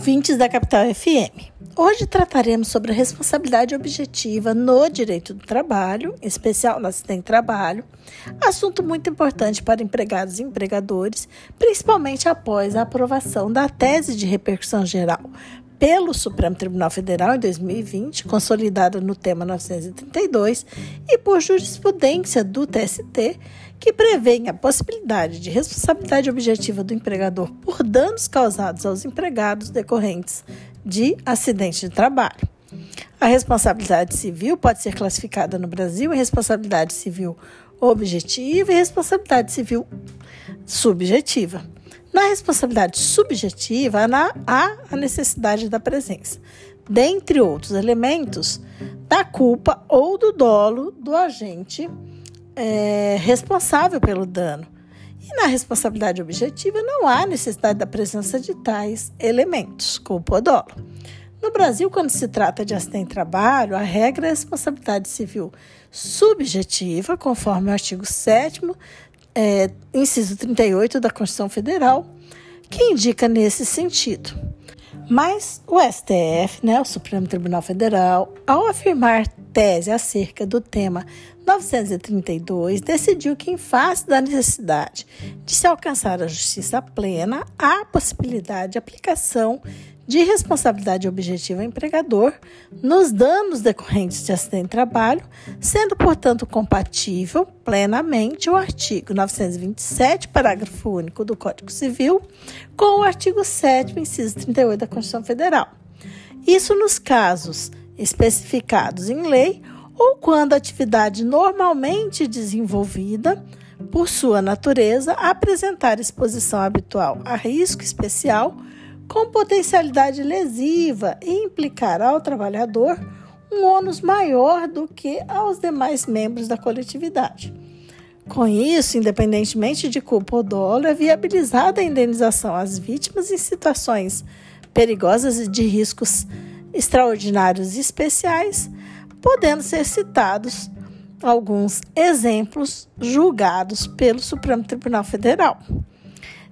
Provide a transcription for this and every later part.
ouvintes da Capital FM. Hoje trataremos sobre a responsabilidade objetiva no direito do trabalho, em especial no acidente de trabalho, assunto muito importante para empregados e empregadores, principalmente após a aprovação da tese de repercussão geral pelo Supremo Tribunal Federal em 2020, consolidada no tema 932, e por jurisprudência do TST, que prevê a possibilidade de responsabilidade objetiva do empregador por danos causados aos empregados decorrentes de acidente de trabalho. A responsabilidade civil pode ser classificada no Brasil em responsabilidade civil objetiva e responsabilidade civil subjetiva. Na responsabilidade subjetiva, há a necessidade da presença, dentre outros elementos, da culpa ou do dolo do agente é, responsável pelo dano. E na responsabilidade objetiva, não há necessidade da presença de tais elementos, culpa ou dolo. No Brasil, quando se trata de acidente de trabalho, a regra é a responsabilidade civil subjetiva, conforme o artigo 7 é, inciso 38 da Constituição Federal, que indica nesse sentido. Mas o STF, né, o Supremo Tribunal Federal, ao afirmar tese acerca do tema 932, decidiu que, em face da necessidade de se alcançar a justiça plena, há possibilidade de aplicação de responsabilidade objetiva ao empregador nos danos decorrentes de acidente de trabalho, sendo, portanto, compatível plenamente o artigo 927, parágrafo único do Código Civil, com o artigo 7, inciso 38 da Constituição Federal. Isso nos casos especificados em lei ou quando a atividade normalmente desenvolvida, por sua natureza, apresentar exposição habitual a risco especial com potencialidade lesiva e implicará ao trabalhador um ônus maior do que aos demais membros da coletividade. Com isso, independentemente de culpa ou dolo, é viabilizada a indenização às vítimas em situações perigosas e de riscos extraordinários e especiais, podendo ser citados alguns exemplos julgados pelo Supremo Tribunal Federal.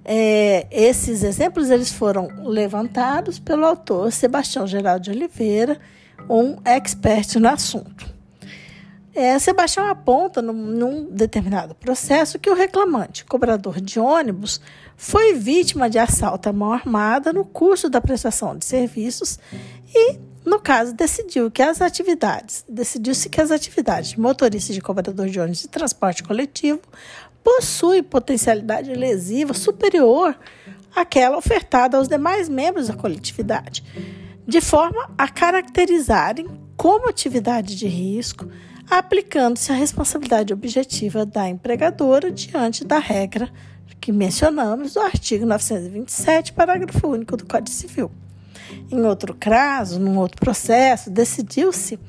É, esses exemplos eles foram levantados pelo autor Sebastião Geraldo de Oliveira, um expert no assunto. É, Sebastião aponta num, num, determinado processo que o reclamante, cobrador de ônibus, foi vítima de assalto à mão armada no curso da prestação de serviços e, no caso, decidiu que as atividades, decidiu-se que as atividades de motorista de cobrador de ônibus de transporte coletivo possui potencialidade lesiva superior àquela ofertada aos demais membros da coletividade, de forma a caracterizarem como atividade de risco, aplicando-se a responsabilidade objetiva da empregadora diante da regra que mencionamos do artigo 927, parágrafo único do Código Civil. Em outro caso, num outro processo, decidiu-se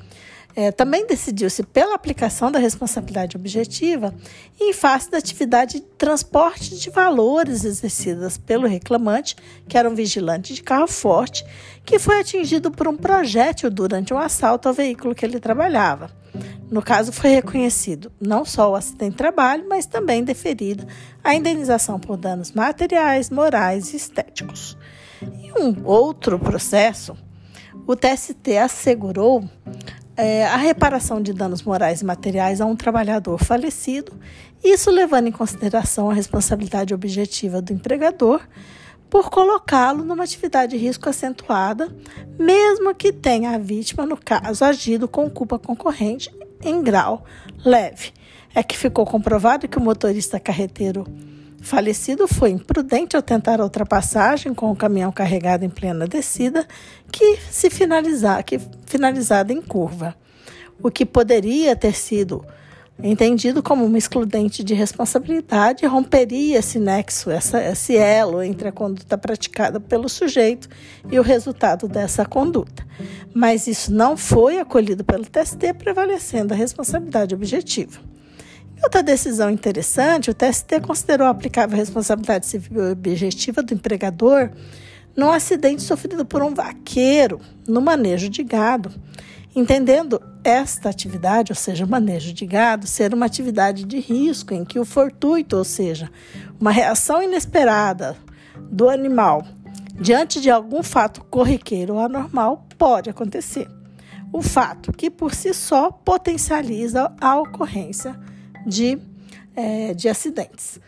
é, também decidiu-se pela aplicação da responsabilidade objetiva em face da atividade de transporte de valores exercidas pelo reclamante, que era um vigilante de carro forte, que foi atingido por um projétil durante um assalto ao veículo que ele trabalhava. No caso, foi reconhecido não só o acidente de trabalho, mas também deferido a indenização por danos materiais, morais e estéticos. Em um outro processo, o TST assegurou é, a reparação de danos morais e materiais a um trabalhador falecido, isso levando em consideração a responsabilidade objetiva do empregador por colocá-lo numa atividade de risco acentuada, mesmo que tenha a vítima, no caso, agido com culpa concorrente em grau leve. É que ficou comprovado que o motorista carreteiro falecido foi imprudente ao tentar a ultrapassagem com o caminhão carregado em plena descida, que se finalizar, que finalizada em curva, o que poderia ter sido entendido como uma excludente de responsabilidade romperia esse nexo, essa, esse elo entre a conduta praticada pelo sujeito e o resultado dessa conduta. Mas isso não foi acolhido pelo TST, prevalecendo a responsabilidade objetiva. Outra decisão interessante, o TST considerou aplicável a responsabilidade civil objetiva do empregador num acidente sofrido por um vaqueiro no manejo de gado, entendendo esta atividade, ou seja, o manejo de gado, ser uma atividade de risco em que o fortuito, ou seja, uma reação inesperada do animal diante de algum fato corriqueiro ou anormal, pode acontecer. O fato que por si só potencializa a ocorrência de, é, de acidentes.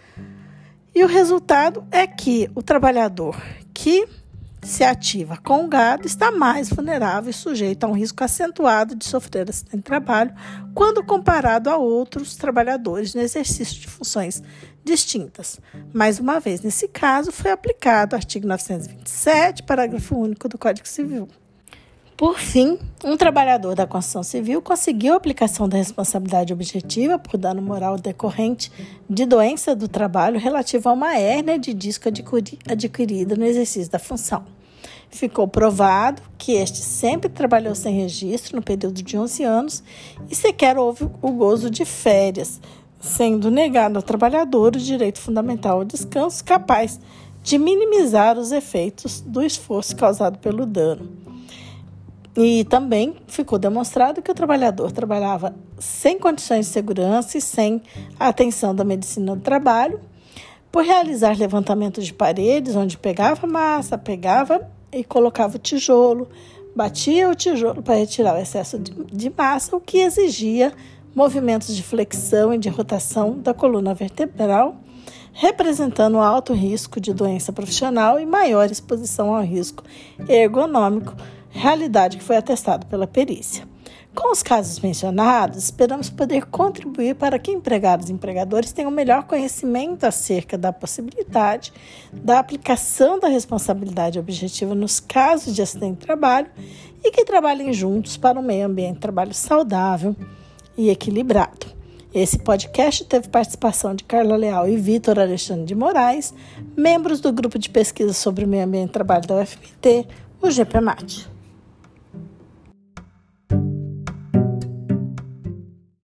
E o resultado é que o trabalhador que se ativa com o gado está mais vulnerável e sujeito a um risco acentuado de sofrer acidente de trabalho quando comparado a outros trabalhadores no exercício de funções distintas. Mais uma vez, nesse caso, foi aplicado o artigo 927, parágrafo único do Código Civil. Por fim, um trabalhador da construção civil conseguiu a aplicação da responsabilidade objetiva por dano moral decorrente de doença do trabalho relativa a uma hérnia de disco adquirida no exercício da função. Ficou provado que este sempre trabalhou sem registro no período de 11 anos e sequer houve o gozo de férias, sendo negado ao trabalhador o direito fundamental ao descanso capaz de minimizar os efeitos do esforço causado pelo dano. E também ficou demonstrado que o trabalhador trabalhava sem condições de segurança e sem atenção da medicina do trabalho, por realizar levantamento de paredes, onde pegava massa, pegava e colocava o tijolo, batia o tijolo para retirar o excesso de massa, o que exigia movimentos de flexão e de rotação da coluna vertebral, representando alto risco de doença profissional e maior exposição ao risco ergonômico realidade que foi atestada pela perícia. Com os casos mencionados, esperamos poder contribuir para que empregados e empregadores tenham melhor conhecimento acerca da possibilidade da aplicação da responsabilidade objetiva nos casos de acidente de trabalho e que trabalhem juntos para um meio ambiente de trabalho saudável e equilibrado. Esse podcast teve participação de Carla Leal e Vitor Alexandre de Moraes, membros do grupo de pesquisa sobre o meio ambiente de trabalho da UFMT, o GPMAT.